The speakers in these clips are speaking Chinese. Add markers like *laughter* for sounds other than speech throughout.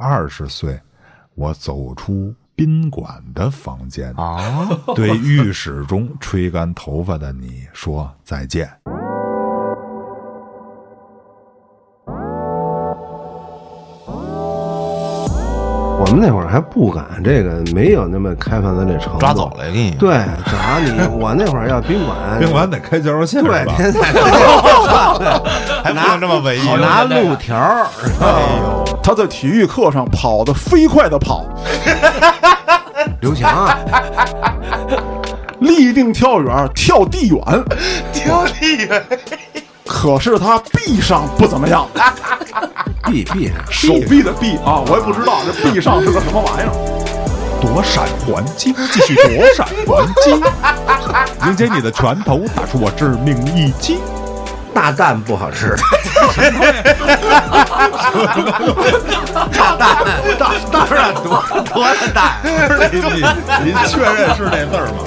二十岁，我走出宾馆的房间，啊，*laughs* 对浴室中吹干头发的你说再见。我们那会儿还不敢这个，没有那么开放的这程度。抓走了，给你。对，抓你。我那会儿要宾馆，*laughs* 宾馆得开介绍信对？天天 *laughs* 还不能这么文艺好拿路条儿，他在体育课上跑得飞快的跑，*laughs* 刘翔啊，*laughs* 立定跳远，跳地远。跳地远，*laughs* 可是他臂上不怎么样，臂臂上手臂的臂啊，我也不知道这臂上是个什么玩意儿。躲闪还击，继续躲闪还击，迎接你的拳头，打出我致命一击。大蛋不好吃，大蛋，大大蛋多多大蛋？您您您确认是那字儿吗？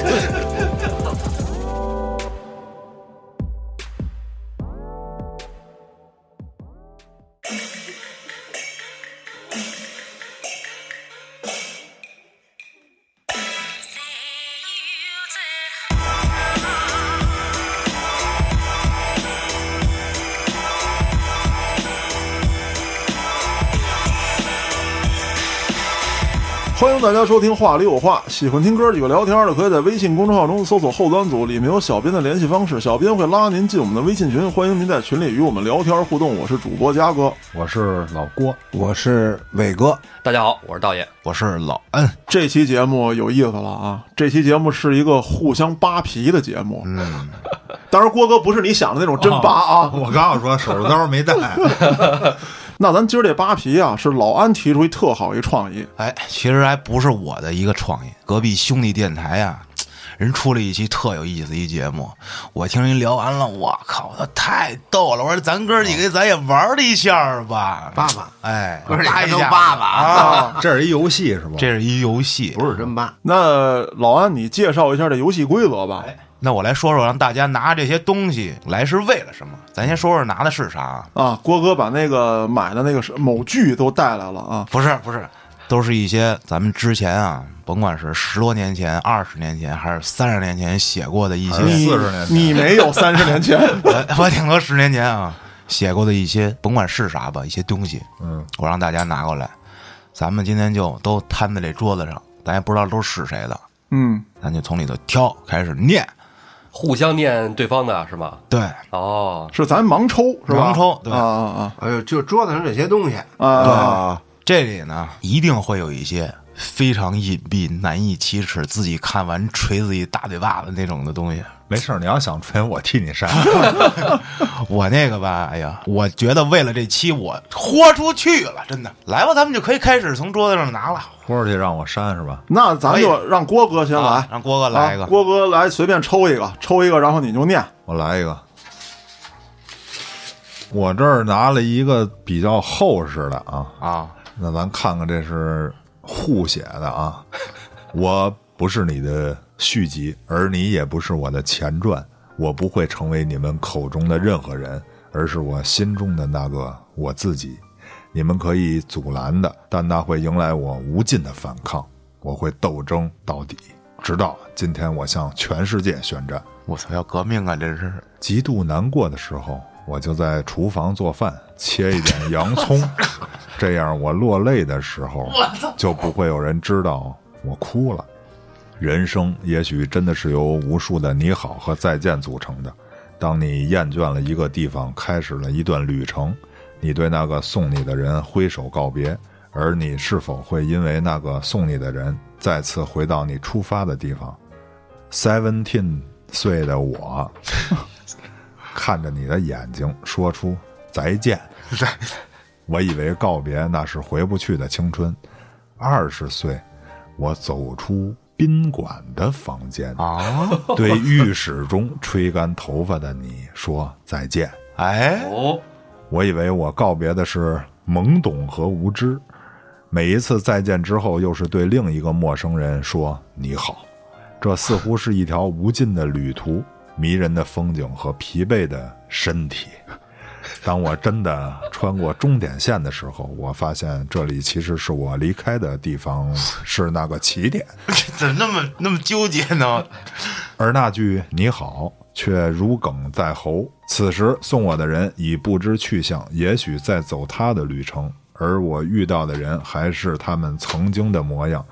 大家收听《话里有话》，喜欢听哥几个聊天的，可以在微信公众号中搜索“后端组”，里面有小编的联系方式，小编会拉您进我们的微信群，欢迎您在群里与我们聊天互动。我是主播嘉哥，我是老郭，我是伟哥，大家好，我是道爷。我是老恩，这期节目有意思了啊！这期节目是一个互相扒皮的节目。嗯，当然郭哥。不是你想的那种真扒啊。我刚要说手术刀没带，那咱今儿这扒皮啊，是老安提出一特好一创意，哎，其实还不是我的一个创意，隔壁兄弟电台啊、人出了一期特有意思一节目，我听人聊完了，我靠，他太逗了！我说咱哥几个咱也玩了一下吧，爸爸，哎，哥几个都扒一下扒扒啊！这是一游戏是吧？这是一游戏，不是真扒，那老安你介绍一下这游戏规则吧。那我来说说，让大家拿这些东西来是为了什么？咱先说说拿的是啥啊？啊，郭哥把那个买的那个是某剧都带来了啊。不是不是，都是一些咱们之前啊，甭管是十多年前、二十年前，还是三十年前写过的一些，你40年前你没有三十年前 *laughs* 我我顶多十年前啊写过的一些，甭管是啥吧，一些东西，嗯，我让大家拿过来，咱们今天就都摊在这桌子上，咱也不知道都是谁的，嗯，咱就从里头挑，开始念。互相念对方的是吗？对，哦，是咱盲抽是吧？盲抽对啊啊啊哎呦，就桌子上这些东西，啊啊！这里呢一定会有一些非常隐蔽、难以启齿，自己看完锤自己大嘴巴子那种的东西。没事儿，你要想吹，我替你删。*laughs* 我那个吧，哎呀，我觉得为了这期我豁出去了，真的。来吧，咱们就可以开始从桌子上拿了。豁出去让我删是吧？那咱就让郭哥先来啊，让郭哥来一个。啊郭哥来随便抽一个，抽一个，然后你就念。我来一个。我这儿拿了一个比较厚实的啊，啊，那咱看看这是互写的啊。*laughs* 我不是你的续集，而你也不是我的前传。我不会成为你们口中的任何人，而是我心中的那个我自己。你们可以阻拦的，但那会迎来我无尽的反抗。我会斗争到底，直到今天我向全世界宣战。我操，要革命啊！这是极度难过的时候，我就在厨房做饭，切一点洋葱，*laughs* 这样我落泪的时候，就不会有人知道我哭了。人生也许真的是由无数的你好和再见组成的。当你厌倦了一个地方，开始了一段旅程，你对那个送你的人挥手告别，而你是否会因为那个送你的人再次回到你出发的地方？Seventeen 岁的我，*laughs* 看着你的眼睛，说出再见。我以为告别那是回不去的青春。二十岁，我走出宾馆的房间，啊，对浴室中吹干头发的你说再见。哎，哦，我以为我告别的是懵懂和无知，每一次再见之后，又是对另一个陌生人说你好。这似乎是一条无尽的旅途，迷人的风景和疲惫的身体。当我真的穿过终点线的时候，我发现这里其实是我离开的地方，是那个起点。*laughs* 怎么那么那么纠结呢？而那句“你好”却如鲠在喉。此时送我的人已不知去向，也许在走他的旅程，而我遇到的人还是他们曾经的模样，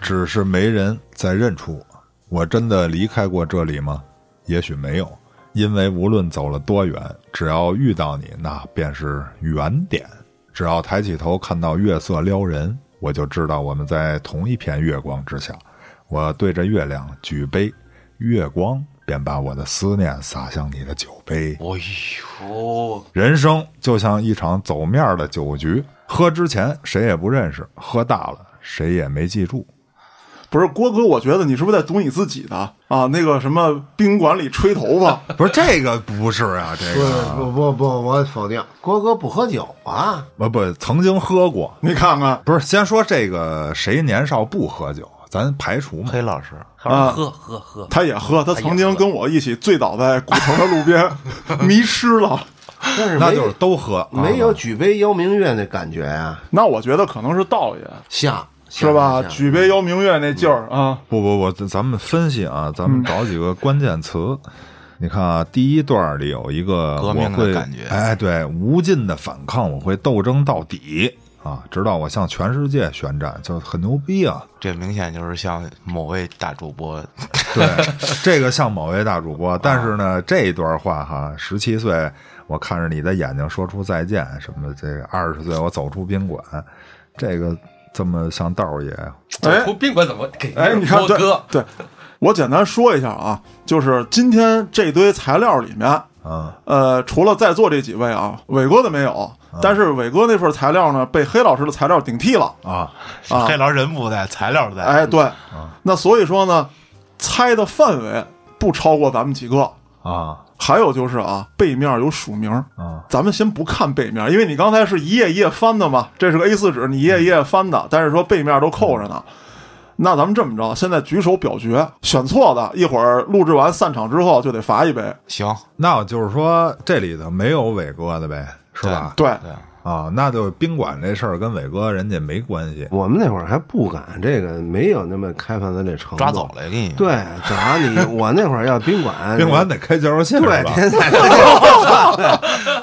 只是没人再认出我。我真的离开过这里吗？也许没有，因为无论走了多远，只要遇到你，那便是原点。只要抬起头看到月色撩人，我就知道我们在同一片月光之下。我对着月亮举杯，月光便把我的思念洒向你的酒杯。哎呦，人生就像一场走面儿的酒局，喝之前谁也不认识，喝大了谁也没记住。不是郭哥，我觉得你是不是在读你自己的啊？那个什么宾馆里吹头发，*laughs* 不是这个，不是啊，这不个不不不，我否定，郭哥不喝酒啊。不不曾经喝过。你看看不是，先说这个谁年少不喝酒，咱排除嘛。黑老师，啊。喝喝喝，他也喝，他曾经跟我一起醉倒在古城的路边，*laughs* 迷失了。但是那就是都喝，没有啊举杯邀明月那感觉呀，那我觉得可能是道爷，像是吧？举杯邀明月那劲儿啊，不不不，咱咱们分析啊，咱们找几个关键词。你看啊，第一段里有一个革命的感觉。哎，对，无尽的反抗，我会斗争到底啊，直到我向全世界宣战，就很牛逼啊！这明显就是像某位大主播，对，这个像某位大主播，但是呢，这一段话哈，十七岁我看着你的眼睛说出再见什么的，这个二十岁我走出宾馆，这个这么像道儿爷，哎出宾馆怎么给哎，你看，对郭哥？对，我简单说一下啊，就是今天这堆材料里面，啊呃，除了在座这几位啊，伟哥的没有，但是伟哥那份材料呢，被黑老师的材料顶替了。啊，啊。黑老师人不在，材料在。哎，对，那所以说呢，猜的范围不超过咱们几个。啊。还有就是啊，背面有署名，啊。咱们先不看背面，因为你刚才是一页一页翻的嘛，这是个 A 4纸，你一页一页翻的，但是说背面都扣着呢。那咱们这么着，现在举手表决，选错的，一会儿录制完散场之后就得罚一杯。行，那我就是说这里头没有伟哥的呗，是吧？对，对，啊，那就宾馆这事儿跟伟哥人家没关系。我们那会儿还不敢这个，没有那么开放的这程度。抓走了，给你。对，正好你我那会儿要宾馆，*laughs* 宾馆得开介绍信对？天天 *laughs*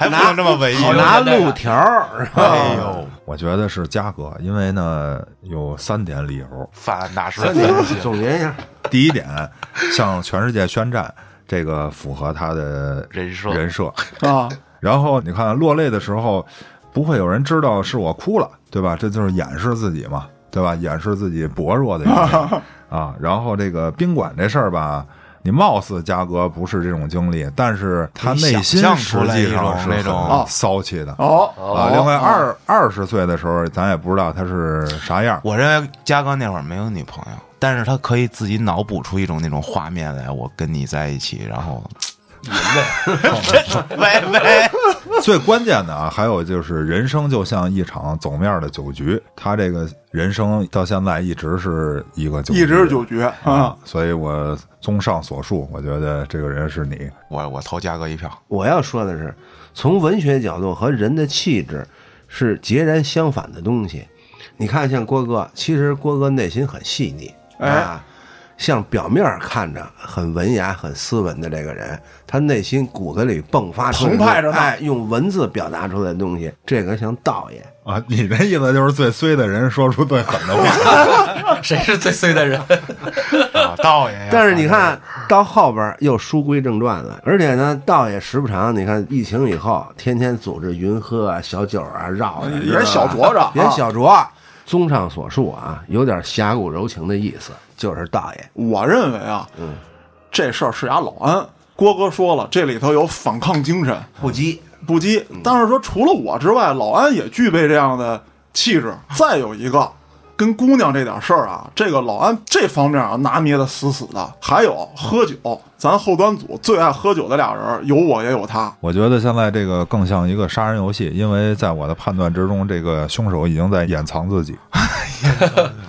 还不能这么文艺拿路条儿，是吧哎呦，*laughs* 我觉得是嘉哥，因为呢有三点理由。范大师那分析你总结一下，第一点，向全世界宣战，这个符合他的人设人设。啊，然后你看落泪的时候，不会有人知道是我哭了，对吧？这就是掩饰自己嘛，对吧？掩饰自己薄弱的一面 *laughs* 啊。然后这个宾馆这事儿吧，你貌似嘉哥不是这种经历，但是他内心实际上是种那种很骚气的。哦，啊，另外二二十岁的时候，咱也不知道他是啥样。我认为嘉哥那会儿没有女朋友，但是他可以自己脑补出一种那种画面来，我跟你在一起，然后，喂喂，最关键的啊，还有就是人生就像一场走面的酒局，他这个人生到现在一直是一个酒局，一直是酒局啊啊，，所以我综上所述，我觉得这个人是你。我我投嘉哥一票。我要说的是，从文学角度和人的气质是截然相反的东西。你看，像郭哥，其实郭哥内心很细腻哎啊，像表面看着很文雅、很斯文的这个人，他内心骨子里迸发出来的澎湃着呢哎，用文字表达出来的东西，这个像道爷。啊，你的意思就是最衰的人说出最狠的话，*laughs* 谁是最衰的人？*laughs* 啊，道爷。但是你看到后边又书归正传了，而且呢，道爷时不常，你看疫情以后，天天组织云喝啊、小酒啊、绕的，演小，酌着，演啊小酌。综上所述啊，有点侠骨柔情的意思，就是大爷。我认为啊，嗯这事儿是俩老安。郭哥说了，这里头有反抗精神，不羁，不羁。嗯但是说除了我之外，老安也具备这样的气质。再有一个，跟姑娘这点事儿啊，这个老安这方面啊拿捏的死死的。还有喝酒，咱后端组最爱喝酒的俩人，有我也有他。我觉得现在这个更像一个杀人游戏，因为在我的判断之中，这个凶手已经在掩藏自己。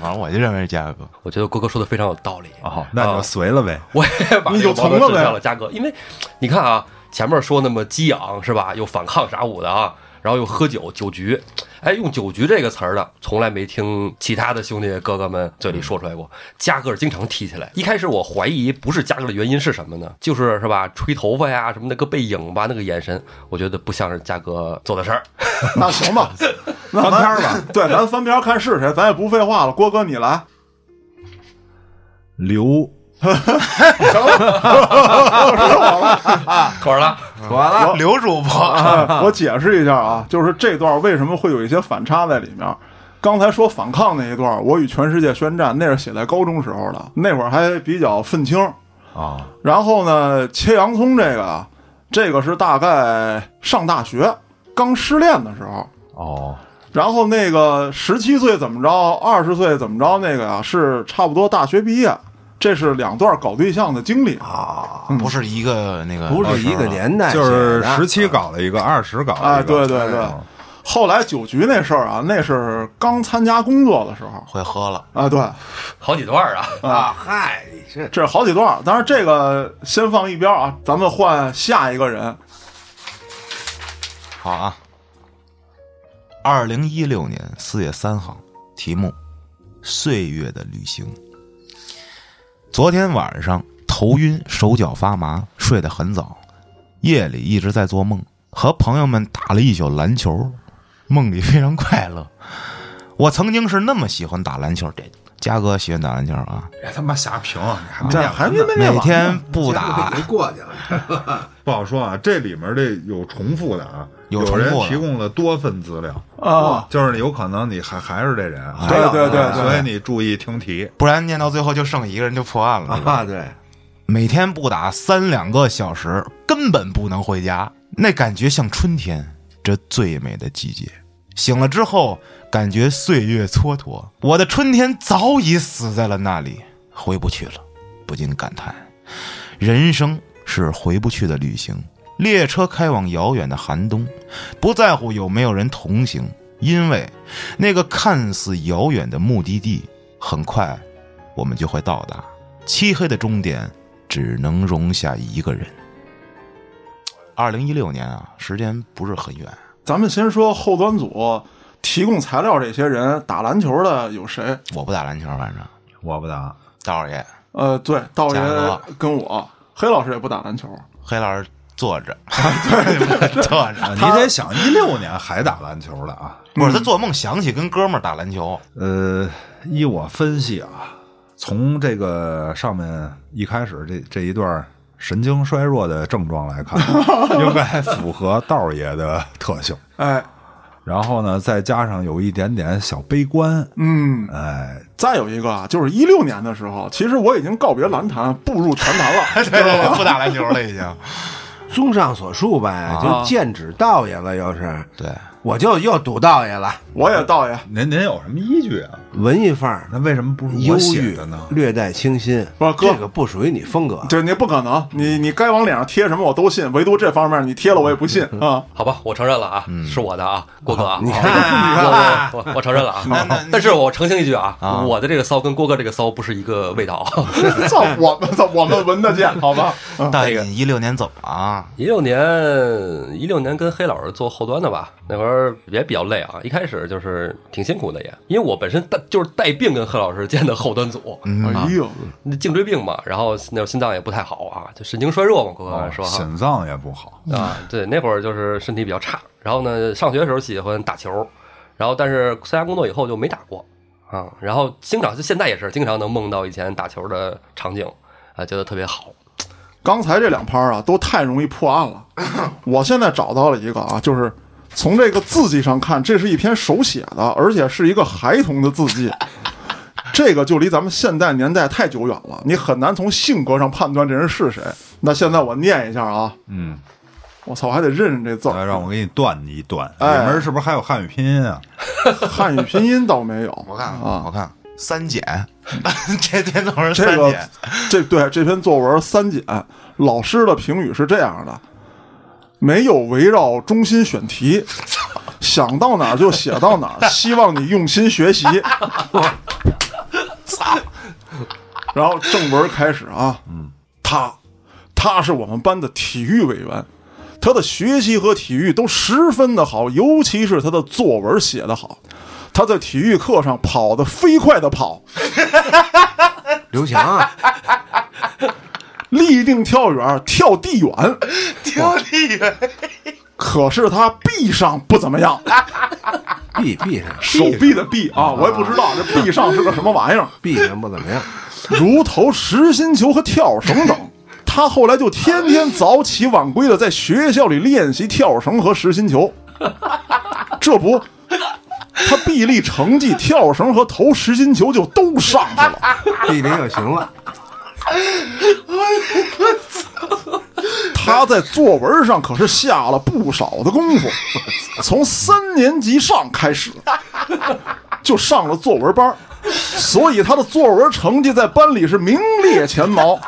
反 *laughs* 正我就认为是嘉哥。我觉得郭哥说的非常有道理。哦，那就随了呗。*laughs* 我也把你这个就成了呗矛盾指向了嘉哥，因为你看啊，前面说那么激昂是吧？又反抗啥舞的啊，然后又喝酒酒局，哎，用酒局这个词儿的，从来没听其他的兄弟哥哥们嘴里说出来过。嘉哥经常提起来，一开始我怀疑不是嘉哥的原因是什么呢？就是是吧，吹头发呀什么那个背影吧，那个眼神，我觉得不像是嘉哥做的事儿。那行吧，*laughs* 那翻篇儿吧。*laughs* 对，咱翻篇儿看是谁，咱也不废话了。郭哥你来，刘 *laughs* 口儿了，妥了，刘主播，哎我解释一下啊，就是这段为什么会有一些反差在里面。刚才说反抗那一段，我与全世界宣战，那是写在高中时候的，那会儿还比较愤青。啊，然后呢，切洋葱这个啊，这个是大概上大学刚失恋的时候。哦，然后那个十七岁怎么着，二十岁怎么着，那个呀、是差不多大学毕业，这是两段搞对象的经历啊，不是一个那个，不是一个年代就，是十七搞了一个，二十搞了哎，一个，对对对嗯。后来酒局那事儿啊，那是刚参加工作的时候会喝了。啊，对，好几段啊。啊，嗨，这这是好几段。当然这个先放一边啊，咱们换下一个人。好啊，二零一六年四月三号，题目《岁月的旅行》。昨天晚上头晕，手脚发麻，睡得很早，夜里一直在做梦，和朋友们打了一宿篮球，梦里非常快乐。我曾经是那么喜欢打篮球，这嘉哥喜欢打篮球啊，别他妈瞎评，你还没这念完呢。还没没念每天不打。给过去了，不好说啊。这里面这有重复的啊，有人提供了多份资料，啊，就是有可能你还还是这人，对对对对。所以你注意听题。不然念到最后就剩一个人就破案了。啊，对，每天不打三两个小时，根本不能回家，那感觉像春天这最美的季节。醒了之后，感觉岁月蹉跎，我的春天早已死在了那里，回不去了，不禁感叹，人生是回不去的旅行。列车开往遥远的寒冬，不在乎有没有人同行，因为那个看似遥远的目的地，很快我们就会到达。漆黑的终点只能容下一个人。二零一六年啊，时间不是很远。咱们先说后端组提供材料这些人，打篮球的有谁？我不打篮球，反正我不打，道爷、呃，对，道爷跟我，黑老师也不打篮球。黑老师坐着，*laughs* 对，坐啊着。你得想一六年还打篮球的啊。不是他做梦想起跟哥们儿打篮球，呃，依我分析啊，从这个上面一开始这这一段神经衰弱的症状来看，*laughs* 应该符合道爷的特性。哎，然后呢，再加上有一点点小悲观，嗯，哎，再有一个啊，就是一六年的时候，其实我已经告别篮坛，步入拳坛了。*laughs* 对对对，不打篮球了已经。综上所述呗，就剑指道爷了，又是，对，我就又赌道爷了，我也道爷，您您有什么依据啊？文艺范儿，那为什么不是忧我写郁的呢？略带清新，不是哥这个不属于你风格。对你不可能，你你该往脸上贴什么我都信，唯独这方面你贴了我也不信啊。好吧，我承认了啊，是我的啊，郭哥啊，你看，我我我 *laughs* 我承认了啊但是我澄清一句啊啊，我的这个骚跟郭哥这个骚不是一个味道。*laughs* 操，我们操，我们闻得见，好吧？大爷，你一六年怎么了？一六年，一六年跟黑老师做后端的吧，那会儿也比较累啊。一开始就是挺辛苦的也，因为我本身带就是带病跟贺老师建的后端组，哎呦，那颈椎病嘛，然后那会儿心脏也不太好啊，就神经衰弱嘛，哥哥说哈。心脏也不好，啊，对，那会儿就是身体比较差，然后呢，上学的时候喜欢打球，然后但是参加工作以后就没打过啊，然后经常就现在也是经常能梦到以前打球的场景啊，觉得特别好。刚才这两拍啊，都太容易破案了。*laughs* 我现在找到了一个啊，就是从这个字迹上看，这是一篇手写的，而且是一个孩童的字迹。这个就离咱们现代年代太久远了，你很难从性格上判断这人是谁。那现在我念一下啊，嗯，我操，我还得认认这字儿。来让我给你断一断，里哎面是不是还有汉语拼音啊？汉语拼音倒没有，我看看，啊我，*laughs* 看看三减，这篇作文这个三减。这对这篇作文三减，老师的评语是这样的：没有围绕中心选题，*laughs* 想到哪儿就写到哪儿，*laughs* 希望你用心学习。*laughs* 然后正文开始啊，嗯，他，他是我们班的体育委员，他的学习和体育都十分的好，尤其是他的作文写得好。他在体育课上跑得飞快的跑，刘翔啊，立定跳远，跳地远。跳地远，可是他臂上不怎么样，臂臂上手臂的臂啊，我也不知道这臂上是个什么玩意儿。臂上不怎么样，如投实心球和跳绳等。他后来就天天早起晚归的在学校里练习跳绳和实心球。这不，他臂力成绩、跳绳和投实心球就都上去了。*laughs* 臂力就行了。*laughs* 他在作文上可是下了不少的功夫，从三年级上开始就上了作文班，所以他的作文成绩在班里是名列前茅。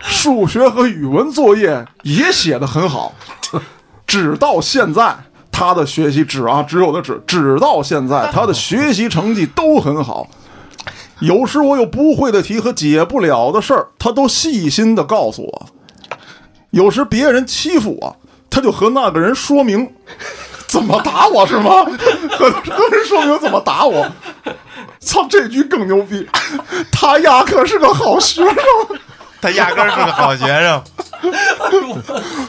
数学和语文作业也写得很好，直到现在他的学习只啊只有的只，直到现在他的学习成绩都很好。有时我有不会的题和解不了的事儿，他都细心的告诉我。有时别人欺负我，他就和那个人说明怎么打我是吗？*laughs* 和和人说明怎么打我。操，这句更牛逼！他压可是个好学生，他压根儿是个好学生。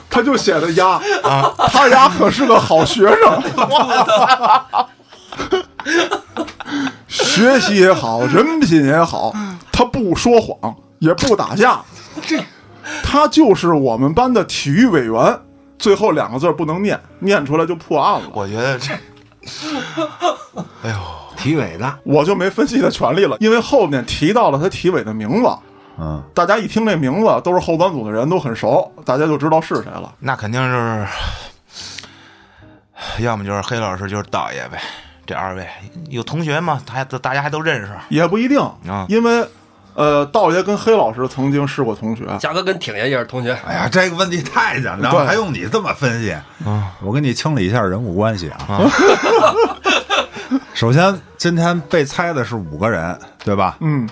他就写的压啊，他压可是个好学生。*laughs* *laughs* 学习也好，人品也好，他不说谎，也不打架，这他就是我们班的体育委员。最后两个字不能念，念出来就破案了。我觉得这，*laughs* 哎呦，体委的，我就没分析的权利了，因为后面提到了他体委的名字，嗯，大家一听这名字都是后端组的人，都很熟，大家就知道是谁了。那肯定是，要么就是黑老师，就是导爷呗。这二位有同学吗？还大家还都认识。也不一定啊因为呃，道爷跟黑老师曾经是过同学。嘉哥跟挺爷也是同学，哎呀，这个问题太简单了，还用你这么分析？我给你清理一下人物关系啊。*laughs* 首先，今天被猜的是五个人，对吧？嗯，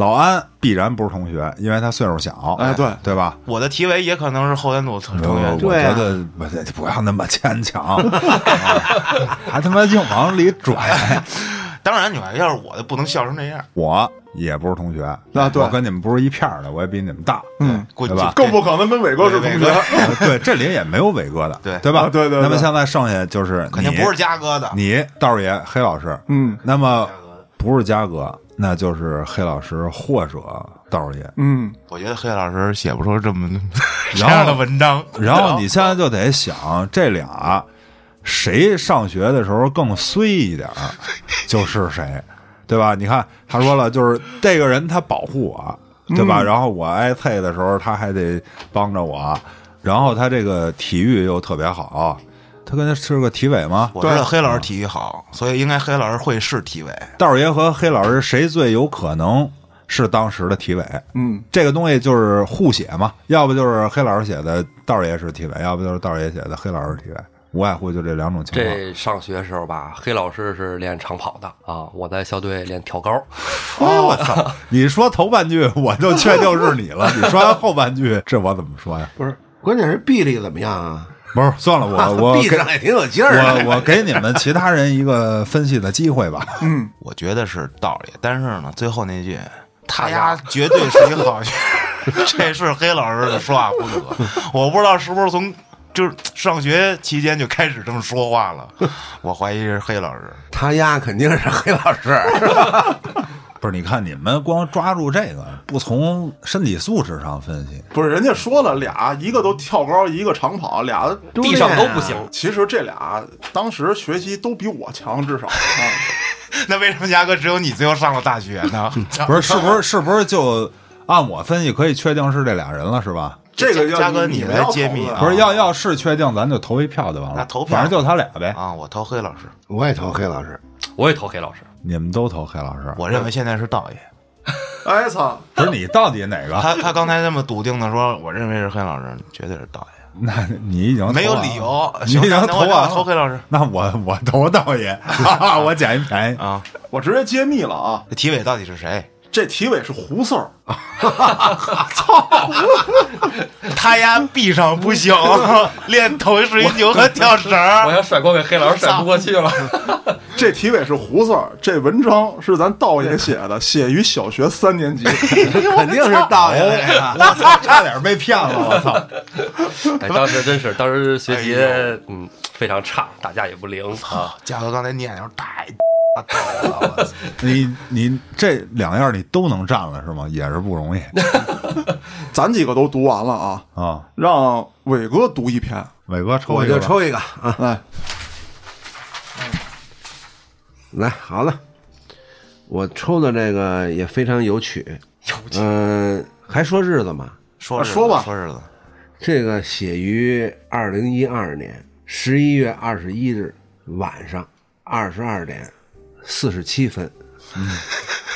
老安必然不是同学，因为他岁数小，哎对对吧？我的体委也可能是后天组同同学。我觉得不不要那么牵强，啊还他妈硬往里拽。*laughs* 当然，你们，要是我的不能笑成这样，我也不是同学，那对我跟你们不是一片儿的，我也比你们大，嗯，对吧更不可能跟伟哥是同学。呃对，这里也没有伟哥的，对对吧？啊对对对那么现在剩下就是你肯定不是嘉哥的。你道爷黑老师，嗯那么不是嘉哥，那就是黑老师或者道儿爷。嗯，我觉得黑老师写不出这么 *laughs* 这然后样的文章。然后你现在就得想，这俩谁上学的时候更衰一点儿，*laughs* 就是谁，对吧？你看他说了，就是这个人他保护我，对吧？然后我挨啐的时候他还得帮着我，然后他这个体育又特别好，他跟他是个体委吗？我知道黑老师体育好，所以应该黑老师会是体委。道儿爷和黑老师谁最有可能是当时的体委？嗯，这个东西就是互写嘛，要不就是黑老师写的道儿爷是体委，要不就是道儿爷写的黑老师体委，无外乎就这两种情况。这上学时候吧，黑老师是练长跑的啊，我在校队练跳高。*laughs* 哦，我操！你说头半句我就确定是你了，*laughs* 你说完后半句，这我怎么说呀？不是，关键是臂力怎么样啊？不是，算了，我 *laughs* 我闭上也挺有劲儿的。我我给你们其他人一个分析的机会吧。嗯 *laughs* 我觉得是道理，但是呢，最后那句他丫绝对是一好学生，*laughs* 这是黑老师的说话风格。我不知道是不是从就是上学期间就开始这么说话了，我怀疑是黑老师。他丫肯定是黑老师，不是，你看你们光抓住这个，不从身体素质上分析，不是，人家说了俩，一个都跳高，一个长跑，俩地上都不行。其实这俩当时学习都比我强，至少 *laughs* 啊。那为什么嘉哥只有你最后上了大学呢？*laughs* 不是，是不是，是不是就按我分析可以确定是这俩人了，是吧？这个要嘉哥你来揭秘啊不是，要要是确定，咱就投一票就完了。那投票反正就他俩呗。啊，我投黑老师，我也投黑老师。我也投黑老师，你们都投黑老师，我认为现在是道爷。哎操！不是你到底哪个？他他刚才那么笃定的说，我认为是黑老师，绝对是道爷。那你已经没有理由。你已投啊投黑老师那我 *laughs* 我投道爷，哈哈我捡一便宜。啊。我直接揭秘了啊！这体委到底是谁？这题委是胡四儿，*laughs* 操 *laughs* 他丫闭上不行，练投水球和跳绳儿。我要甩锅给黑老师甩不过去了。*laughs* 这题委是胡四儿。这文章是咱道爷写的，写于小学三年级。肯定是道爷这个。我操，差点被骗了！我操，哎，当时真是，当时学习嗯非常差，打架也不灵啊。嘉哥刚才念的时候太！*laughs* 你你这两样你都能占了是吗？也是不容易 *laughs* 咱几个都读完了啊，啊。让伟哥读一篇。伟哥抽一个我，就抽一个啊，来，来，好了，我抽的这个也非常有趣，有趣，嗯、还说日子吗？说说吧说日子，这个写于二零一二年十一月二十一日晚上二十二点四十七分，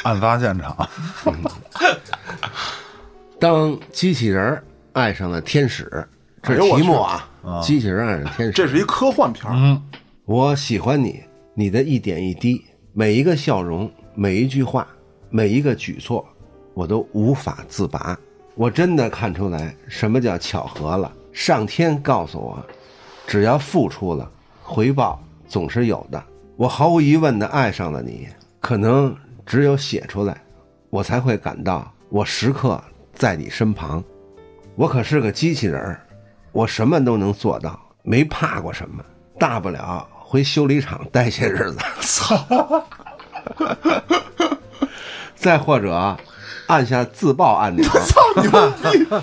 案发现场，*laughs* 当机器人儿爱上了天使，这题目啊，机器人爱上天使，这是一科幻片儿。我喜欢你，你的一点一滴，每一个笑容，每一句话，每一个举措，我都无法自拔。我真的看出来什么叫巧合了。上天告诉我，只要付出了，回报总是有的。我毫无疑问的爱上了你，可能只有写出来，我才会感到我时刻在你身旁。我可是个机器人儿，我什么都能做到，没怕过什么，大不了回修理厂待些日子。操！*laughs* 再或者按下自爆按钮。操你妈！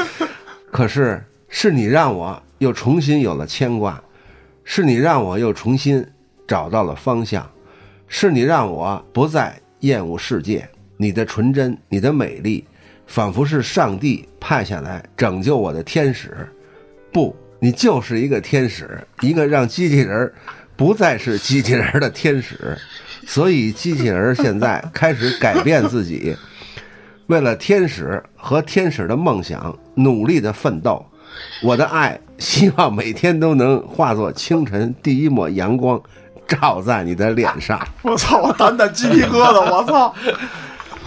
*laughs* 可是是你让我又重新有了牵挂，是你让我又重新找到了方向，是你让我不再厌恶世界。你的纯真，你的美丽，仿佛是上帝派下来拯救我的天使。不，你就是一个天使，一个让机器人儿不再是机器人的天使。所以，机器人儿现在开始改变自己，为了天使和天使的梦想努力的奋斗。我的爱，希望每天都能化作清晨第一抹阳光，照在你的脸上。*laughs* 我操，我胆胆鸡皮疙瘩！我操，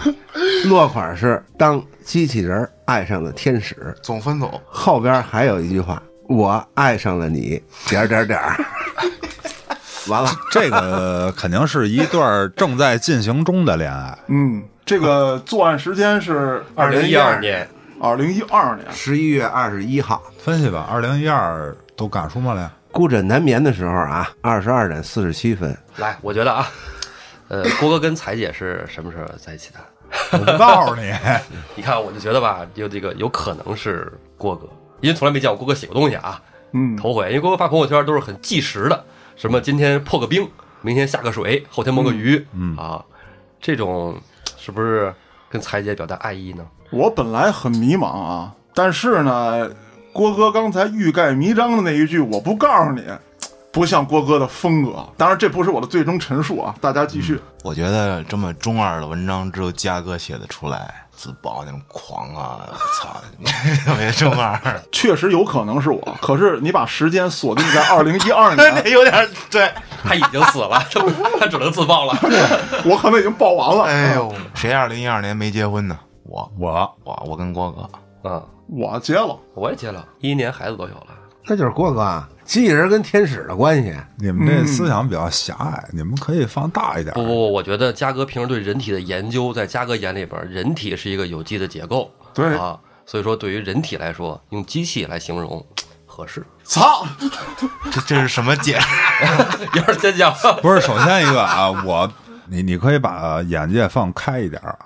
*laughs* 落款是“当机器人儿爱上了天使总分总，”，后边还有一句话：“我爱上了你。”点儿点儿点儿。*laughs* 完了，这个肯定是一段正在进行中的恋爱。嗯，这个作案时间是二零一二年，二零一二年。十一月二十一号，分析吧，二零一二都干什么了？孤枕难眠的时候啊，二十二点四十七分。来，我觉得啊，呃，郭哥跟彩姐是什么时候在一起的？我不告诉你，*laughs* 你看，我就觉得吧，有这个有可能是郭哥，因为从来没见过郭哥写过东西啊，嗯，头回，因为郭哥发朋友圈都是很计时的，什么今天破个冰，明天下个水，后天摸个鱼，嗯啊，这种是不是跟彩姐表达爱意呢？我本来很迷茫啊，但是呢，郭哥刚才欲盖弥彰的那一句“我不告诉你”，不像郭哥的风格。当然，这不是我的最终陈述啊，大家继续。我觉得这么中二的文章只有嘉哥写得出来，自爆那种狂啊！我操，特别中二，*laughs* 确实有可能是我，可是你把时间锁定在 *laughs* 二零一二年，有点对。他已经死了，他 *laughs* 他只能自爆了。我可能已经爆完了。哎呦，谁二零一二年没结婚呢？我我我我跟郭哥，嗯，我结了，我也结了，一一年孩子都有了。那就是郭哥啊，机器人跟天使的关系。你们这思想比较狭隘，你们可以放大一点不。不不，我觉得嘉哥平时对人体的研究，在嘉哥眼里边，人体是一个有机的结构，对啊，所以说对于人体来说，用机器来形容 *laughs* 合适。操！这这是什么解释？*laughs* 一会儿先讲，不是，首先一个啊，我你你可以把眼界放开一点啊。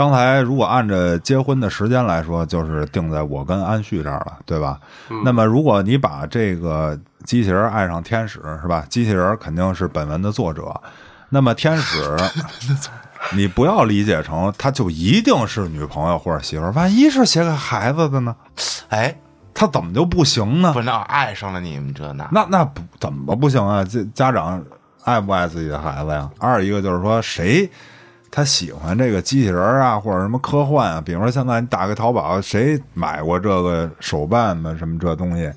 刚才如果按照结婚的时间来说，就是定在我跟安旭这儿了，对吧？那么如果你把这个机器人爱上天使是吧？机器人肯定是本文的作者，那么天使，*laughs* 你不要理解成他就一定是女朋友或者媳妇儿，万一是写给孩子的呢？哎，他怎么就不行呢不？是，那爱上了你们这那，那那不怎么不行啊？这家长爱不爱自己的孩子呀？二一个就是说，谁他喜欢这个机器人啊，或者什么科幻啊？比如说现在你打开淘宝，谁买过这个手办吗？什么这东西？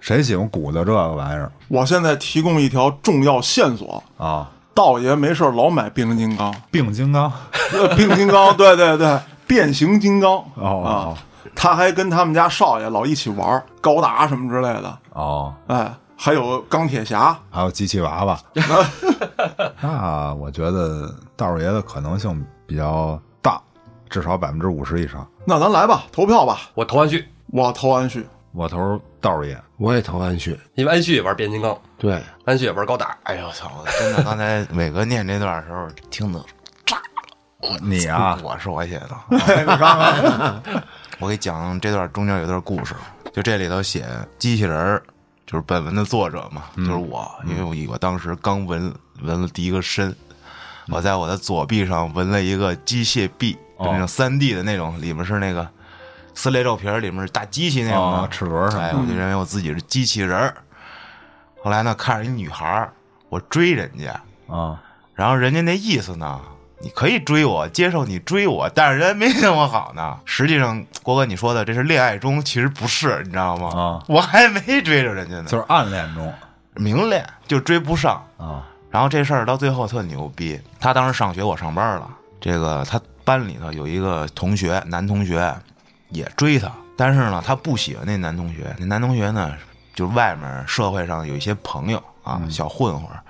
谁喜欢鼓捣这个玩意儿我现在提供一条重要线索：啊？道爷没事儿老买变形金刚，变形金刚呃变形金刚，*laughs* 对对对，变形金刚哦啊，他还跟他们家少爷老一起玩儿高达什么之类的，哦，哎，还有钢铁侠，还有机器娃娃。*laughs* 那我觉得道儿爷的可能性比较大，至少百分之五十以上。那咱来吧，投票吧，我投安旭，我投安旭，我投道儿爷。我也投安旭。因为安旭也玩变形金刚，对，安旭也玩高达。哎呦操！真的，刚才伟哥念这段的时候，听的你啊，我是我写的。*laughs* 你看看，*laughs* 我给讲这段中间有段故事，就这里头写机器人儿，就是本文的作者嘛，就是我，因为我我当时刚纹纹了第一个身，我在我的左臂上纹了一个机械臂，就那种三 D 的那种，里面是那个撕裂肉皮儿，里面是大机器那种的哦齿轮上哎，我就认为我自己是机器人儿。后来呢，看着一女孩，我追人家，啊，然后人家那意思呢，你可以追我，接受你追我，但是人没那么好呢。实际上，郭哥你说的这是恋爱中，其实不是，你知道吗？啊我还没追着人家呢，就是暗恋中明恋就追不上。啊，然后这事儿到最后特牛逼，他当时上学，我上班了。这个他班里头有一个同学，男同学也追他，但是呢，他不喜欢那男同学。那男同学呢，就是外面社会上有一些朋友啊，小混混儿。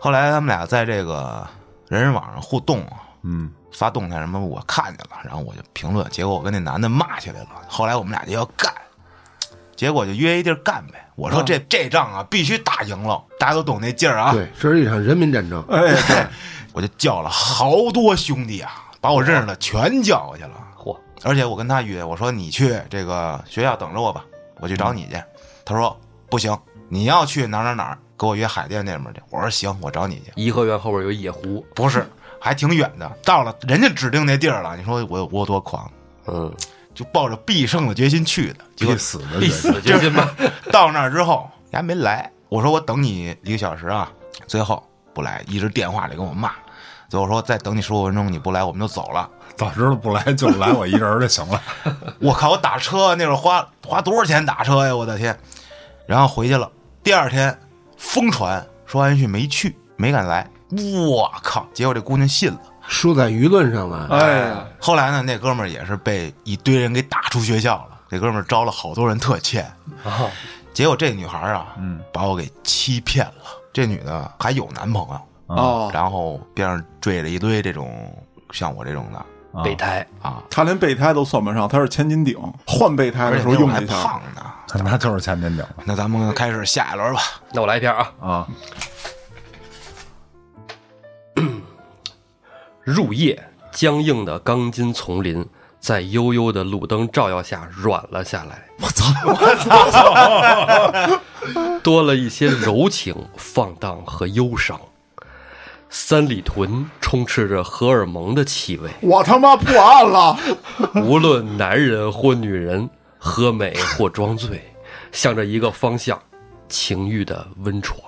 后来他们俩在这个人人网上互动，嗯，发动态什么，我看见了，然后我就评论，结果我跟那男的骂起来了。后来我们俩就要干，结果就约一地儿干呗。我说这、这仗啊，必须打赢了，大家都懂那劲儿啊。对，这是一场人民战争。哎，对，我就叫了好多兄弟啊，把我认识的全叫过去了。嚯，而且我跟他约，我说你去这个学校等着我吧，我去找你去。他说不行，你要去哪儿哪儿哪儿，给我约海淀那边去。我说行，我找你去。颐和园后边有野湖，不是，还挺远的，到了人家指定那地儿了。你说我我有多狂，嗯，就抱着必胜的决心去的。结果必死的必死的决心吧。*laughs* 到那儿之后，人还没来。我说我等你一个小时啊，最后不来，一直电话里跟我骂。最后说再等你十五分钟，你不来我们就走了。早知道不来就来我一人儿就行了。*laughs* 我靠，我打车那会儿花花多少钱打车呀？我的天！然后回去了，第二天疯传说安旭没去，没敢来。我靠！结果这姑娘信了。输在舆论上了。哎呀，后来呢，那哥们儿也是被一堆人给打出学校了。这哥们儿招了好多人特欠，啊，结果这女孩儿啊，嗯，把我给欺骗了。这女的还有男朋友，哦，然后边上追了一堆这种像我这种的啊备胎，啊，他连备胎都算不上，他是千斤顶，换备胎的时候用了一下。胖呢。那就是千斤顶那咱们开始下一轮吧。那我来一篇啊。啊。*clears throat* 入夜，僵硬的钢筋丛林在悠悠的路灯照耀下软了下来。我操！*laughs* 我操！多了一些柔情、放荡和忧伤。三里屯充斥着荷尔蒙的气味，我他妈破案了！*laughs* 无论男人或女人，喝美或装醉，向着一个方向，情欲的温床。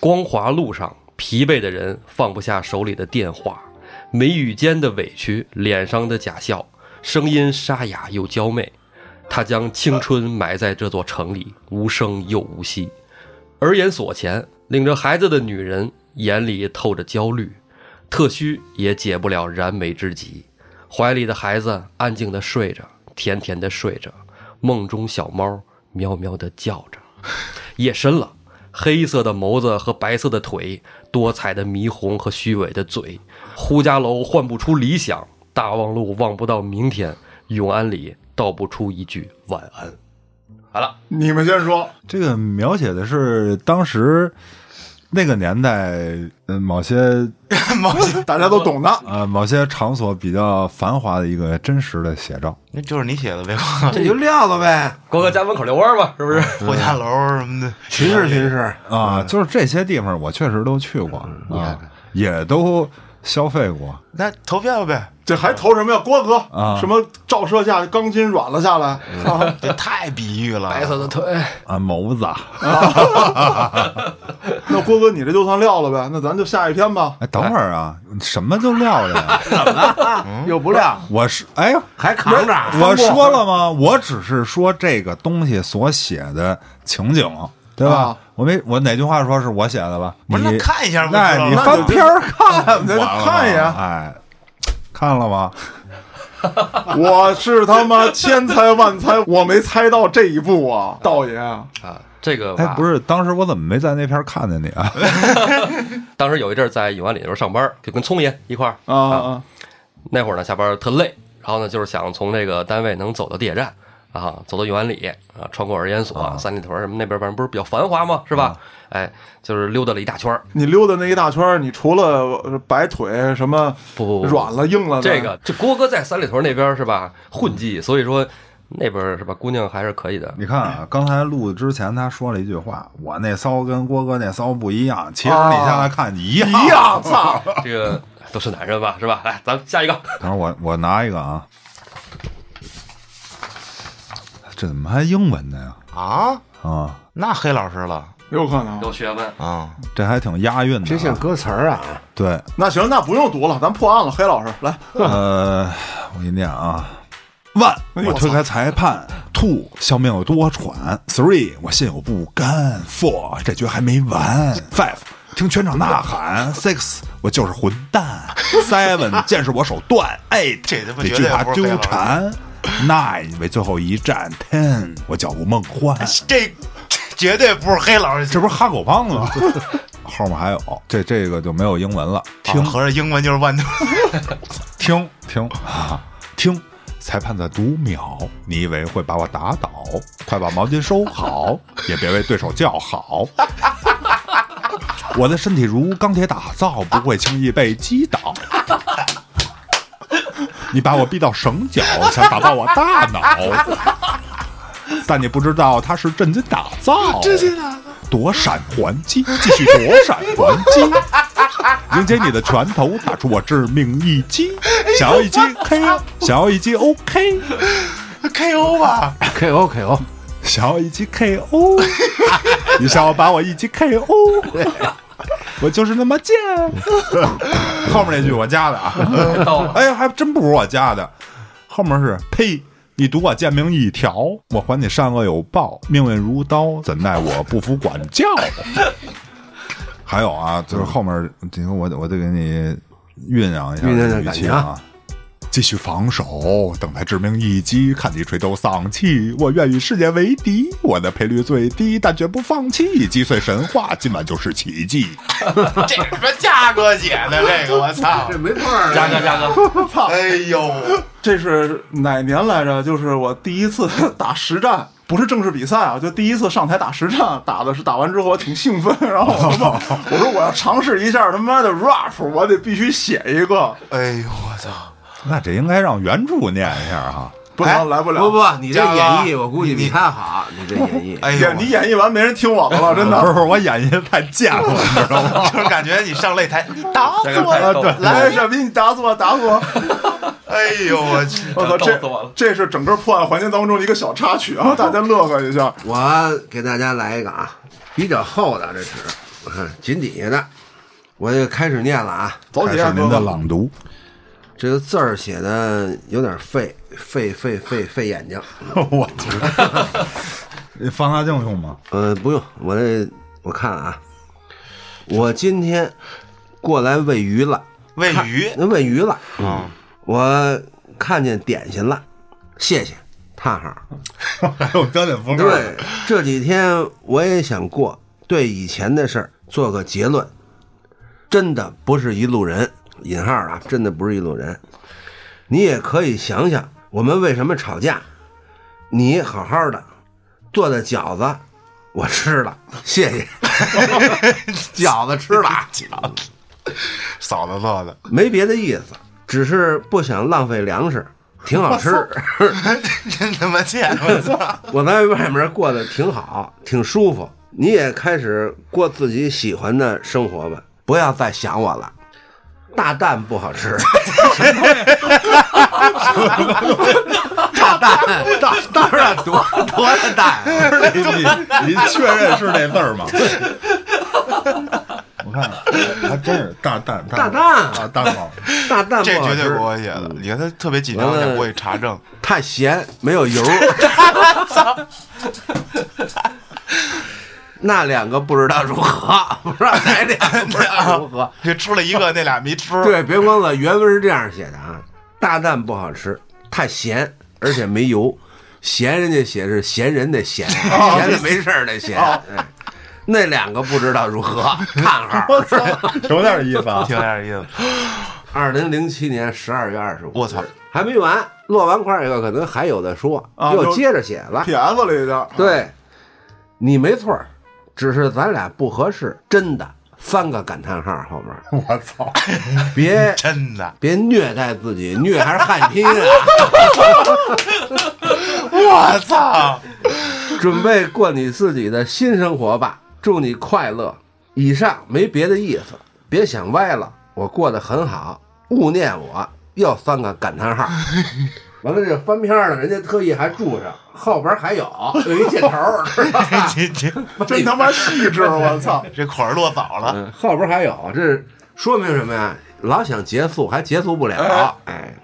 光华路上，疲惫的人放不下手里的电话，眉宇间的委屈，脸上的假笑，声音沙哑又娇媚。他将青春埋在这座城里，无声又无息。耳眼所前，领着孩子的女人眼里透着焦虑，特需也解不了燃眉之急。怀里的孩子安静的睡着，甜甜的睡着，梦中小猫喵喵的叫着。*laughs* 夜深了，黑色的眸子和白色的腿，多彩的霓虹和虚伪的嘴。呼家楼唤不出理想，大望路望不到明天，永安里道不出一句晚安。好了，你们先说，这个描写的是当时那个年代，嗯，某些 *laughs* 某些 *laughs* 大家都懂的。*laughs* 呃某些场所比较繁华的一个真实的写照。那就是你写的呗，嗯这就撂了呗，郭哥家门口遛弯吧，是不是？霍家楼什么的。巡视巡视。啊，就是这些地方我确实都去过，啊，也都消费过。那投票呗，这还投什么呀，郭哥？啊什么照射下钢筋软了下来？啊 *laughs* 这太比喻了。白色的腿，啊，眸子啊，*laughs* 那郭哥，你这就算撂了呗？那咱就下一篇吧。哎，等会儿啊，什么就撂了呀？*laughs* 又不撂，我是哎，还扛着。我说了吗？我只是说这个东西所写的情景，对吧？啊。我没我哪句话说是我写的吧？不是，你那看一下不哎，你翻篇儿看，咱看一眼。哎，看了吗？*laughs* 我是他妈千猜万猜，我没猜到这一步啊，道爷啊，啊，这个哎，不是，当时我怎么没在那片看见你啊？*laughs* *laughs* 当时有一阵儿在永安里头上班，就跟聪爷一块儿。啊啊，那会儿呢，下班特累，然后呢，就是想从这个单位能走到地铁站啊，走到永安里啊，穿过儿研所、三里屯什么那边，反正不是比较繁华吗，是吧？哎，就是溜达了一大圈儿。你溜达那一大圈儿，你除了摆腿什么不不不，软了硬了，这个这郭哥在三里屯那边是吧？混迹，所以说那边是吧？姑娘还是可以的。你看啊，刚才录之前他说了一句话，我那骚跟郭哥那骚不一样。其实你现在看一样。一样，*laughs* 操！这个都是男人吧，是吧？来，咱们下一个。等会儿我我拿一个啊，这怎么还英文的呀？啊，啊，那黑老师了有可能。有学问，啊！这还挺押韵的、这像啊。歌词儿啊，对，那行，那不用读了，咱破案了。黑老师来，呃，我给你念啊。One，我推开裁判。Two，消灭有多喘。Three，我心有不甘。Four，这局还没完。Five，听全场呐喊。Six，我就是混蛋。Seven，见识我手段。Eight，这他妈这绝对惧怕纠不是黑老师缠。*laughs* Nine，为最后一站。Ten，我脚步梦幻。这 *laughs* 这绝对不是黑老师，这不是哈狗胖子吗？*laughs* 后面还有，这这个就没有英文了。听合着英文就是万能。听听啊，听！裁判在读秒，你以为会把我打倒？快把毛巾收好，也别为对手叫好。我的身体如钢铁打造，不会轻易被击倒。你把我逼到绳角，想打爆我大脑，但你不知道他是震惊打造。*laughs* 震惊打造，躲闪还击，继续躲闪还击。迎接你的拳头，打出我致命一击。想要一击 KO，想要一击 OK，KO 吧，KO KO，想要一击 KO。*laughs* 你想要把我一击 KO？*laughs* 我就是那么贱。后面那句我加的啊，哎，还真不是我加的。后面是呸！你赌我贱命一条，我还你善恶有报，命运如刀，怎奈我不服管教。*laughs* 还有啊，就是后面，这个我得我得给你酝酿一下这个语气啊。继续防守，等待致命一击，看你垂头丧气。我愿与世界为敌，我的赔率最低，但绝不放弃。击碎神话，今晚就是奇迹。*laughs* 这是什么嘉哥写的？这个我操！这没法儿嘉哥，嘉哥，*laughs* 哎呦，这是哪年来着？就是我第一次打实战，不是正式比赛啊，就第一次上台打实战，打的是打完之后我挺兴奋，然后我说 *laughs* 我说我要尝试一下他妈的 rap，我得必须写一个，哎呦，我操！*laughs* 那这应该让原著念一下哈。不能来不了。不不，你这演绎我估计比他好，你这演绎。哎呦演，你演绎完没人听我的了，真的。不是我演绎的太贱了，你知道吗？*laughs* 就是感觉你上擂台，你打死这个我！太逗了来，傻逼，你打 *laughs* 死我，打死我！哎呦，我去！我操，这这是整个破案环节当中的一个小插曲啊，大家乐呵一下。我给大家来一个啊，比较厚的这纸，我看紧底下的，我就开始念了啊。走起啊，开始您的哥哥朗读。这个字儿写的有点费费费费费眼睛，*laughs* 我去，*laughs* 放大镜用吗？呃，不用，我这我看啊，我今天过来喂鱼了，喂鱼那喂鱼了，啊，我看见点心了，谢谢，叹号。*laughs* 还有标点符号。对，这几天我也想过，对以前的事儿做个结论，真的不是一路人（引号啊，真的不是一路人）。你也可以想想，我们为什么吵架？你好好的做的饺子，我吃了，谢谢。*laughs* 饺子吃了，饺子嫂子做的，没别的意思，只是不想浪费粮食，挺好吃。*laughs* 真他妈贱！我操！*laughs* 我在外面过得挺好，挺舒服。你也开始过自己喜欢的生活吧，不要再想我了。大蛋不好吃，大蛋大当然多多的蛋，你你你确认是那字儿吗？我看还真是大蛋大蛋啊蛋黄。大蛋这绝对不好吃不我写的。你看他特别紧张，完了想过去查证。太咸，没有油。*laughs* *laughs* *laughs* 那两个不知道如何，*laughs* 不知道哪两个不知道如何。*laughs* 就吃了一个，那俩没吃。对，别忘了原文是这样写的啊，大蛋不好吃，太咸，而且没油。咸人家写是闲人的闲，*laughs* 闲的没事儿的闲。哎，那两个不知道如何，叹号。有点意思啊。挺有点意思。二零零七年十二月二十五，我操，还没完，落完块以后可能还有的说，啊又接着写了。撇子了一下，对，你没错儿，只是咱俩不合适，真的。三个感叹号后面，*laughs* 我操！别 *laughs* 真的，别虐待自己，虐还是汉拼啊！*laughs* 我操！准备过你自己的新生活吧，祝你快乐。以上没别的意思，别想歪了，我过得很好，勿念我。又三个感叹号，完了这翻篇呢，人家特意还注上，后边还有有一箭头，知道吧？这这 *laughs* 真他妈细致，我操！这款儿落早了。嗯，后边还有，这说明什么呀？老想结束还结束不了。哎，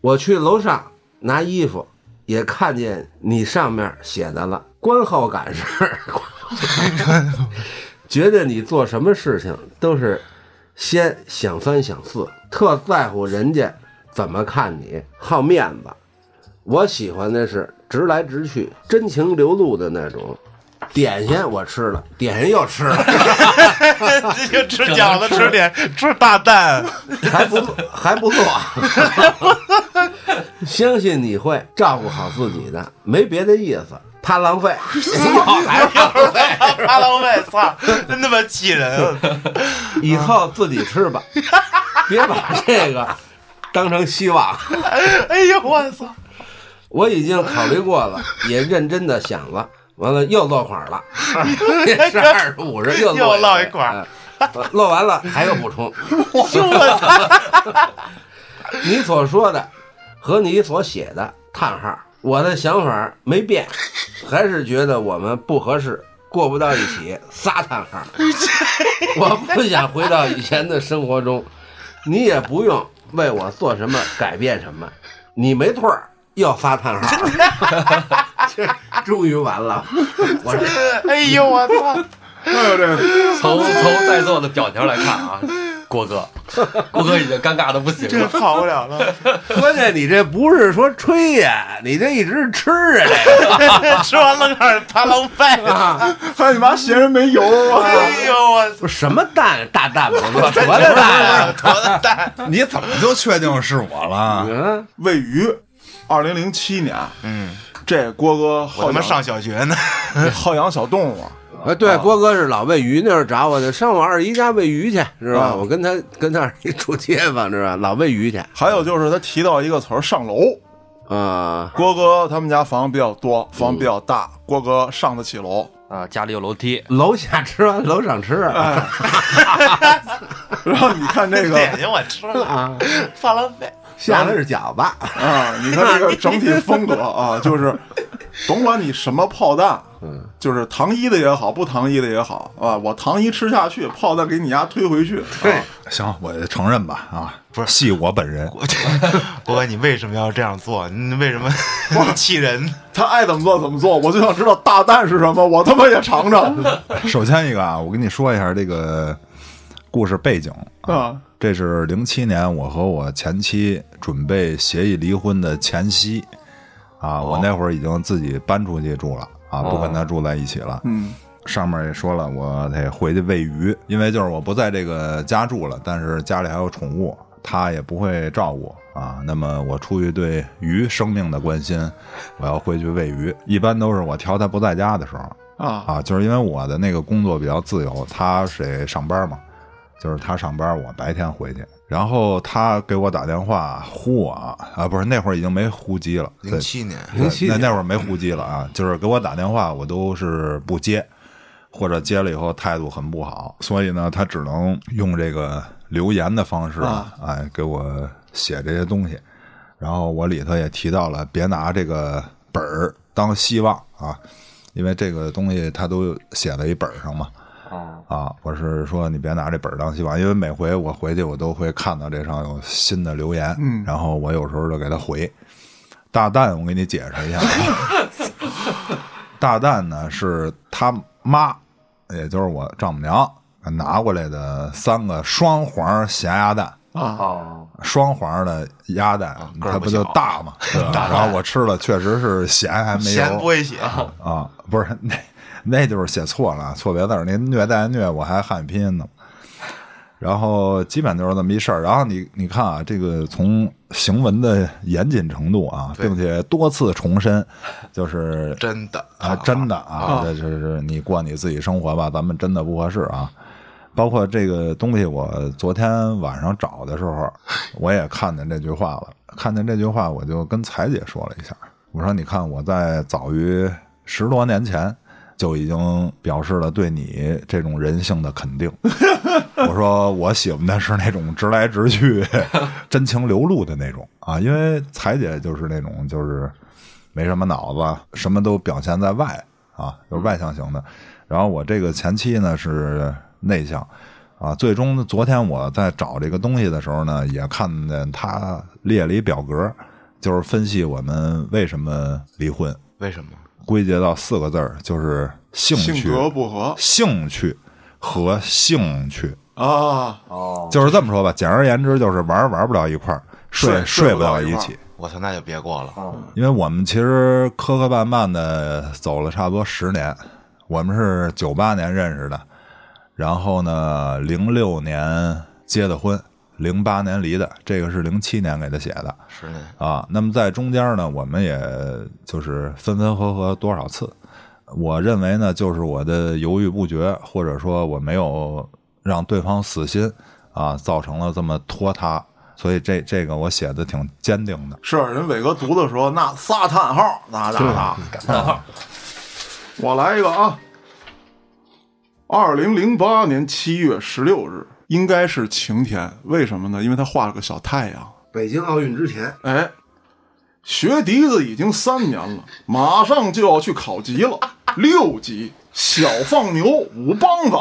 我去楼上拿衣服，也看见你上面写的了。观后感是，*laughs* 觉得你做什么事情都是先想三想四，特在乎人家怎么看你，好面子。我喜欢的是直来直去、真情流露的那种。点心我吃了，点心又吃了。*laughs* 吃饺子，吃点吃大蛋，还不还不错，相信你会照顾好自己的，没别的意思，怕浪费，还 *laughs* 怕浪费，怕浪费，操，真他妈气人！啊以后自己吃吧，别把这个当成希望。*laughs* 哎呦我操！我已经考虑过了，*laughs* 也认真的想了，完了又落款了，*laughs* 也是二十五日又又落落一块儿哎落完了还有补充。我操！你所说的和你所写的叹号，我的想法没变，还是觉得我们不合适，过不到一起，仨叹号。我不想回到以前的生活中，你也不用为我做什么改变什么，你没错儿，又发叹号。这 *laughs* 终于完了，我这哎呦我操！哎呦这从 *laughs* 从在座的表情来看啊，郭哥，郭哥已经尴尬的不行这了。跑不了了，关键你这不是说吹呀，你这一直是吃啊，这个。*laughs* 吃完了开始怕浪费。还你妈嫌人没油啊！哎呦我操！不是什么蛋大蛋不错，多大蛋啊？多的蛋，*laughs* 你怎么就确定是我了？嗯，喂鱼，二零零七年，嗯，这郭哥我好养他妈上小学呢。好养小动物，哎，对，郭哥是老喂鱼，那会儿找我的，上我二姨家喂鱼去，是吧？啊我跟他跟他二姨住街坊，知道吧？*laughs* 老喂鱼去，还有就是他提到一个词儿上楼。啊，郭哥他们家房比较多，房比较大，郭哥上得起楼。啊，家里有楼梯，楼下吃完 *laughs* 楼上吃哎，*laughs* 然后你看这个点心我吃了，啊，放浪费。下的是饺子，啊，你看这个整体风格啊，就是甭管你什么炮弹，嗯，就是糖衣的也好，不糖衣的也好啊，我糖衣吃下去，炮弹给你丫推回去。对啊，行，我承认吧啊，不是系我本人，我问你为什么要这样做？你为什么 *laughs* 气人？他爱怎么做怎么做，我就想知道大蛋是什么，我他妈也尝尝 *laughs* 首先一个啊，我跟你说一下这个故事背景啊，啊。这是零七年我和我前妻准备协议离婚的前夕啊，我那会儿已经自己搬出去住了啊，不跟他住在一起了。嗯，上面也说了，我得回去喂鱼，因为就是我不在这个家住了，但是家里还有宠物，他也不会照顾啊。那么我出于对鱼生命的关心，我要回去喂鱼，一般都是我挑他不在家的时候啊啊，就是因为我的那个工作比较自由，他是上班嘛，就是他上班，我白天回去。然后他给我打电话呼我啊，不是那会儿已经没呼机了，零七年，零七那那会儿没呼机了啊，就是给我打电话，我都是不接，或者接了以后态度很不好，所以呢，他只能用这个留言的方式啊，哎，给我写这些东西。然后我里头也提到了，别拿这个本儿当希望啊，因为这个东西他都写在一本儿上嘛。啊，我是说你别拿这本儿当希望，因为每回我回去我都会看到这上有新的留言，嗯，然后我有时候就给他回。大蛋，我给你解释一下。啊，大蛋呢是他妈，也就是我丈母娘拿过来的三个双黄咸鸭蛋啊，哦，双黄的鸭蛋，它不就大嘛？然后我吃了，确实是咸还没有咸不会咸，啊，不是那那就是写错了，错别字儿。那虐待虐我还汉语拼音呢。然后基本就是这么一事儿。然后你你看啊，这个从行文的严谨程度啊，并且多次重申，就是真的啊，真的啊，这就是你过你自己生活吧，咱们真的不合适啊。包括这个东西，我昨天晚上找的时候，我也看见这句话了。看见这句话，我就跟彩姐说了一下，我说：“你看，我在早于十多年前就已经表示了对你这种人性的肯定。*laughs* 我说我喜欢的是那种直来直去、真情流露的那种啊，因为彩姐就是那种就是没什么脑子，什么都表现在外啊，就是外向型的。然后我这个前妻呢是内向啊。最终，昨天我在找这个东西的时候呢，也看见他列了一表格，就是分析我们为什么离婚，为什么？归结到四个字儿，就是兴趣、性格不合兴趣和兴趣。啊，就是这么说吧，简而言之就是玩玩不了一块儿，睡睡睡不到一起。我操，那就别过了。因为我们其实磕磕绊绊的走了差不多十年，我们是九八年认识的，然后呢，零六年结的婚，零八年离的，这个是零七年给他写的。是呢，啊。那么在中间呢，我们也就是分分合合多少次，我认为呢，就是我的犹豫不决，或者说我没有让对方死心啊，造成了这么拖沓，所以这这个我写的挺坚定的。是人伟哥读的时候那仨叹号，那那那感叹号，*laughs* 我来一个啊，二零零八年七月十六日，应该是晴天，为什么呢？因为他画了个小太阳。北京奥运之前，哎，学笛子已经三年了，马上就要去考级了，六级，小放牛，五梆子。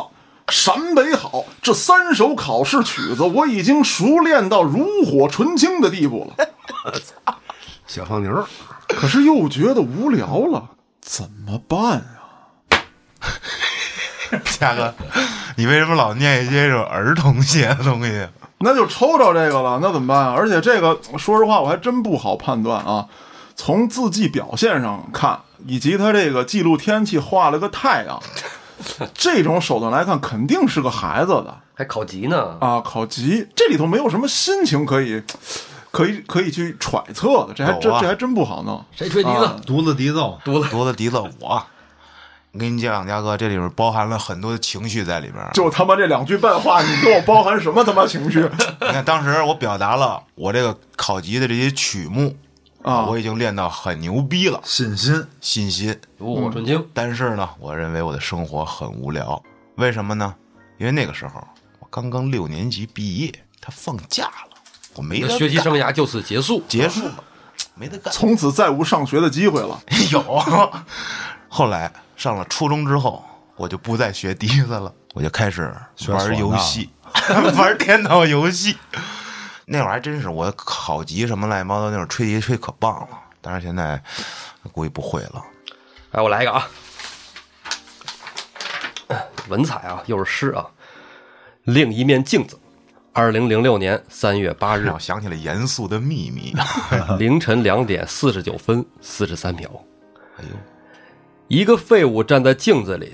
陕北好，这三首考试曲子我已经熟练到炉火纯青的地步了，*laughs* 小放牛，可是又觉得无聊了，怎么办啊？*laughs* 嘉哥，你为什么老念一些这种儿童写的东西？*laughs* 那就抽着这个了，那怎么办啊？而且这个，说实话，我还真不好判断啊。从字迹表现上看，以及他这个记录天气画了个太阳，这种手段来看，肯定是个孩子的还考级呢，啊。考级这里头没有什么心情可以，可以可以去揣测的，这还真啊这还真不好弄。谁吹笛子啊？独子笛奏，读了，多的笛子我。我跟你讲，嘉哥，这里边包含了很多的情绪在里边。就他妈这两句半话，你给我包含什么他妈情绪你看，*laughs* 当时我表达了我这个考级的这些曲目啊？我已经练到很牛逼了，信心，信心。炉火纯青，但是呢，我认为我的生活很无聊，为什么呢？因为那个时候我刚刚六年级毕业，他放假了，我没得学习生涯就此结束。结束了，没得干。从此再无上学的机会了。*laughs* 有，后来上了初中之后，我就不再学笛子了，我就开始玩游戏，*laughs* 玩电脑游戏。那会儿还真是我考级什么乱七八糟，那会儿吹笛吹可棒了，但是现在估计不会了。哎，我来一个啊，文采啊，又是诗啊。另一面镜子，二零零六年三月八日让我想起了严肃的秘密。*laughs* 凌晨两点四十九分四十三秒，哎呦，一个废物站在镜子里，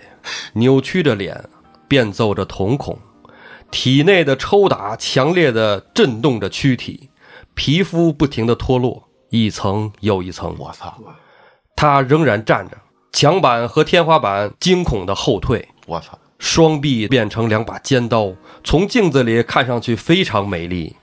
扭曲着脸，变奏着瞳孔，体内的抽打强烈的震动着躯体，皮肤不停的脱落，一层又一层。我操！他仍然站着，墙板和天花板惊恐的后退，我操！双臂变成两把尖刀，从镜子里看上去非常美丽。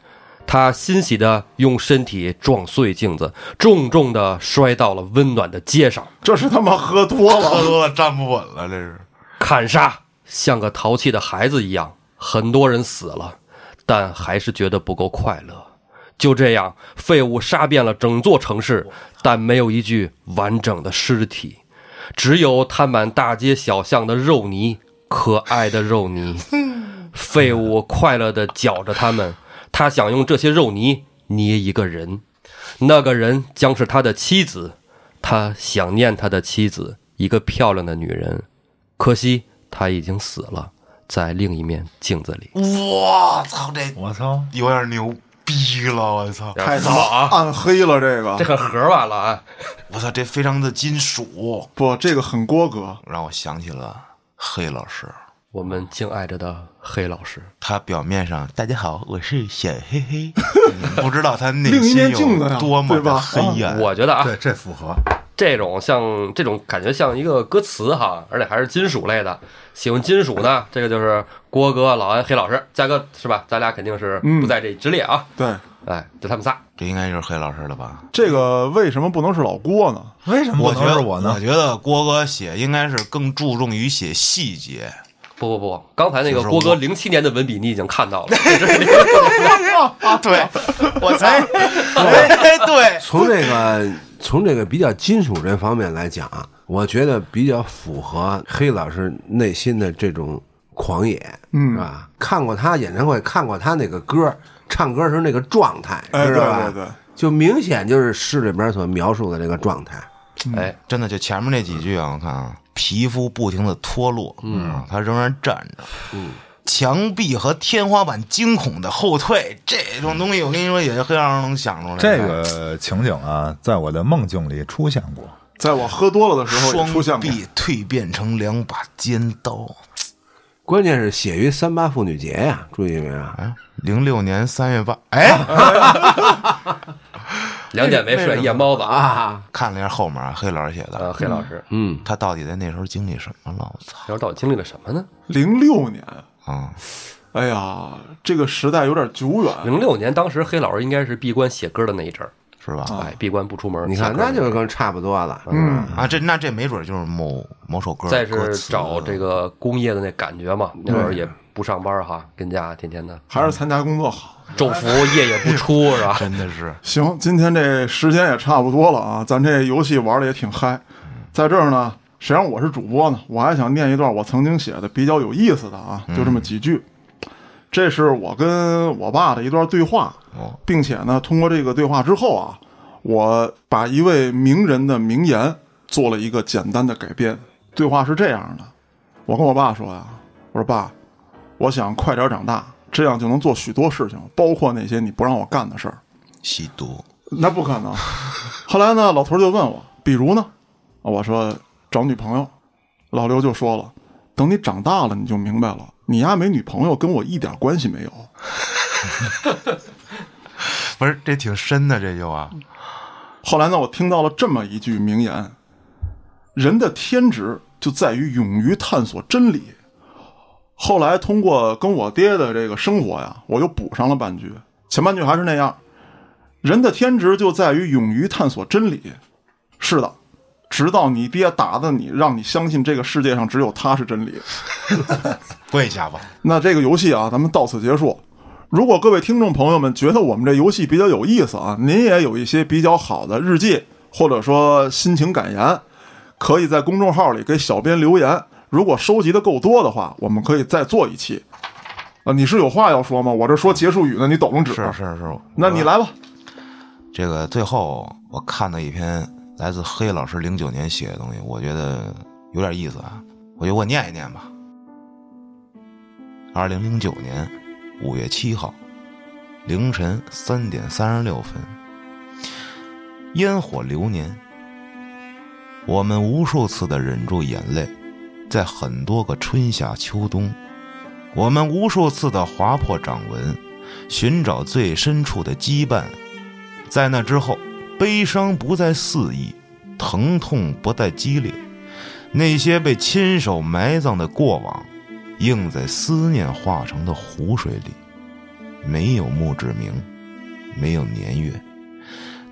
他欣喜地用身体撞碎镜子，重重地摔到了温暖的街上。这是他妈喝多了。喝多了站不稳了，这是。砍杀像个淘气的孩子一样，很多人死了，但还是觉得不够快乐。就这样，废物杀遍了整座城市，但没有一具完整的尸体，只有摊满大街小巷的肉泥，可爱的肉泥。*laughs* 废物快乐地搅着它们，他想用这些肉泥捏一个人，那个人将是他的妻子。他想念他的妻子，一个漂亮的女人。可惜他已经死了，在另一面镜子里。我操，这我操，有点牛逼了！我操，太早啊暗黑了，这个这很盒完了啊！我操，这非常的金属，不，这个很郭哥。让我想起了黑老师。我们敬爱着的黑老师，他表面上大家好，我是小黑黑，*laughs* 不知道他内心有多么的黑暗。我觉得啊，对，这符合。这种像这种感觉像一个歌词哈，而且还是金属类的。喜欢金属呢，这个就是郭哥、老安、黑老师，嘉哥是吧？咱俩肯定是不在这之列啊。对，哎，就他们仨。这应该就是黑老师了吧？这个为什么不能是老郭呢？为什么不我觉得能是我呢我？觉得郭哥写应该是更注重于写细节。不不不，刚才那个郭哥我零七年的文笔你已经看到了，*laughs* 对，*laughs* 我猜，哎，对，*laughs* 从这个从这个比较金属这方面来讲，我觉得比较符合黑老师内心的这种狂野，嗯。是吧？看过他演唱会，看过他那个歌，唱歌时候那个状态，知道吧？对对，就明显就是诗里边所描述的这个状态。哎，真的就前面那几句啊，我看啊，皮肤不停的脱落，嗯，他仍然站着，嗯，墙壁和天花板惊恐的后退，这种东西我跟你说，也就黑老师能想出来。这个情景啊，在我的梦境里出现过。在我喝多了的时候出现过。双臂蜕变成两把尖刀。关键是写于三八妇女节呀，注意没有？哎，零六年三月八，哎，*laughs* 两点没睡，夜猫子啊。啊，看了一下后面啊，黑老师写的，呃，黑老师，嗯，他到底在那时候经历什么了？我操那时候到底经历了什么呢？零六年，啊！哎呀，这个时代有点久远。零六年，当时黑老师应该是闭关写歌的那一阵儿，是吧？哎，闭关不出门。你看那就是跟差不多了。嗯，啊，这那这没准就是某某首歌再是找这个工业的那感觉嘛，那会儿也不上班哈，跟家天天的还是参加工作好。昼伏夜也不出是吧？*laughs* 真的是行，今天这时间也差不多了啊，咱这游戏玩的也挺嗨。在这儿呢，谁让我是主播呢？我还想念一段我曾经写的比较有意思的啊，就这么几句。这是我跟我爸的一段对话，哦，并且呢，通过这个对话之后啊，我把一位名人的名言做了一个简单的改编。对话是这样的：我跟我爸说呀，我说爸，我想快点长大，这样就能做许多事情，包括那些你不让我干的事儿。吸毒，那不可能。后来呢，老头就问我，比如呢？我说找女朋友。老刘就说了，等你长大了，你就明白了，你丫没女朋友跟我一点关系没有。*laughs* 不是这挺深的，这就啊，后来呢，我听到了这么一句名言：人的天职就在于勇于探索真理。后来通过跟我爹的这个生活呀，我又补上了半句，前半句还是那样：人的天职就在于勇于探索真理。是的，直到你爹打的你，让你相信这个世界上只有他是真理。跪下吧。*laughs* 那这个游戏啊，咱们到此结束。如果各位听众朋友们觉得我们这游戏比较有意思啊，您也有一些比较好的日记或者说心情感言，可以在公众号里给小编留言。如果收集的够多的话，我们可以再做一期。啊，你是有话要说吗？我这说结束语呢，你抖动指。是是是，那你来吧。这个最后我看到一篇来自黑老师零九年写的东西，我觉得有点意思啊，我就我念一念吧。二零零九年五月七号凌晨三点三十六分，烟火流年，我们无数次的忍住眼泪，在很多个春夏秋冬，我们无数次的划破掌纹，寻找最深处的羁绊。在那之后，悲伤不再肆意，疼痛不再激烈，那些被亲手埋葬的过往，映在思念化成的湖水里，没有墓志铭，没有年月。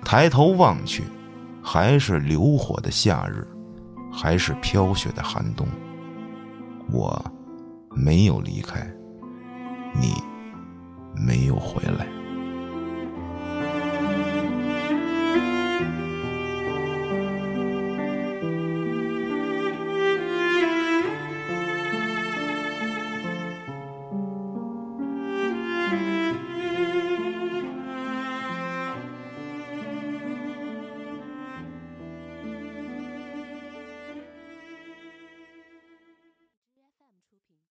抬头望去，还是流火的夏日，还是飘雪的寒冬。我没有离开，你没有回来。